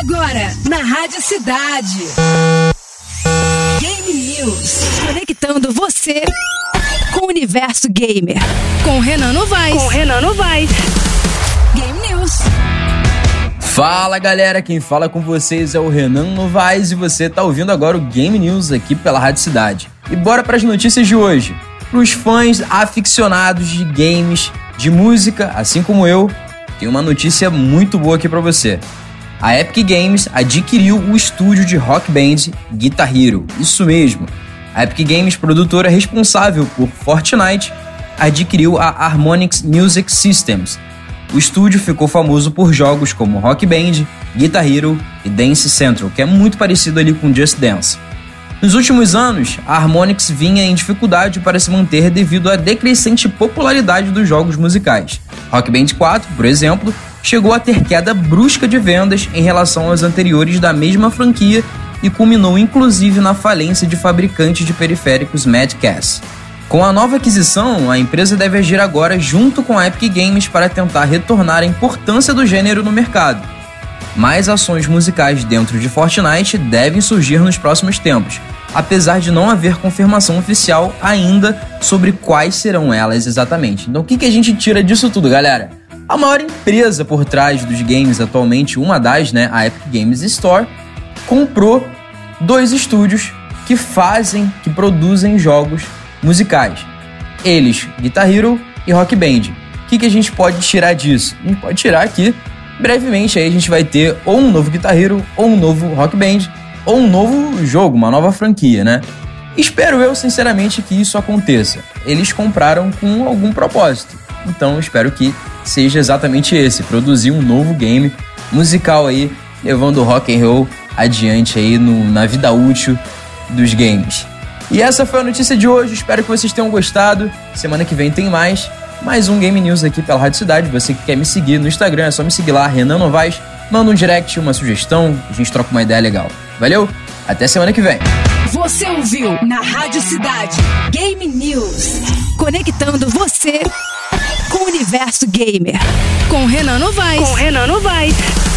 Agora, na Rádio Cidade. Game News. Conectando você com o universo gamer. Com Renan Novaes. Com Renan Novaes. Game News. Fala galera, quem fala com vocês é o Renan Novaes e você tá ouvindo agora o Game News aqui pela Rádio Cidade. E bora para as notícias de hoje. Para os fãs aficionados de games, de música, assim como eu, tem uma notícia muito boa aqui para você. A Epic Games adquiriu o estúdio de rock band Guitar Hero. Isso mesmo. A Epic Games, produtora responsável por Fortnite, adquiriu a Harmonix Music Systems. O estúdio ficou famoso por jogos como Rock Band, Guitar Hero e Dance Central, que é muito parecido ali com Just Dance. Nos últimos anos, a Harmonix vinha em dificuldade para se manter devido à decrescente popularidade dos jogos musicais. Rock Band 4, por exemplo, chegou a ter queda brusca de vendas em relação aos anteriores da mesma franquia e culminou inclusive na falência de fabricante de periféricos Madcast. Com a nova aquisição, a empresa deve agir agora junto com a Epic Games para tentar retornar a importância do gênero no mercado. Mais ações musicais dentro de Fortnite devem surgir nos próximos tempos, apesar de não haver confirmação oficial ainda sobre quais serão elas exatamente. Então, o que, que a gente tira disso tudo, galera? A maior empresa por trás dos games atualmente, uma das, né, a Epic Games Store, comprou dois estúdios que fazem, que produzem jogos musicais. Eles, Guitar Hero e Rock Band. O que, que a gente pode tirar disso? A gente pode tirar aqui brevemente aí a gente vai ter ou um novo Guitar Hero, ou um novo Rock Band, ou um novo jogo, uma nova franquia, né? Espero eu, sinceramente, que isso aconteça. Eles compraram com algum propósito. Então espero que seja exatamente esse, produzir um novo game musical aí, levando o rock and roll adiante aí no, na vida útil dos games. E essa foi a notícia de hoje, espero que vocês tenham gostado. Semana que vem tem mais mais um Game News aqui pela Rádio Cidade. Você que quer me seguir no Instagram, é só me seguir lá, Renan Novaes. Manda um direct, uma sugestão, a gente troca uma ideia legal. Valeu? Até semana que vem. Você ouviu na Rádio Cidade Game News. Conectando você universo gamer. Com Renan Novaes. Com Renan Novaes.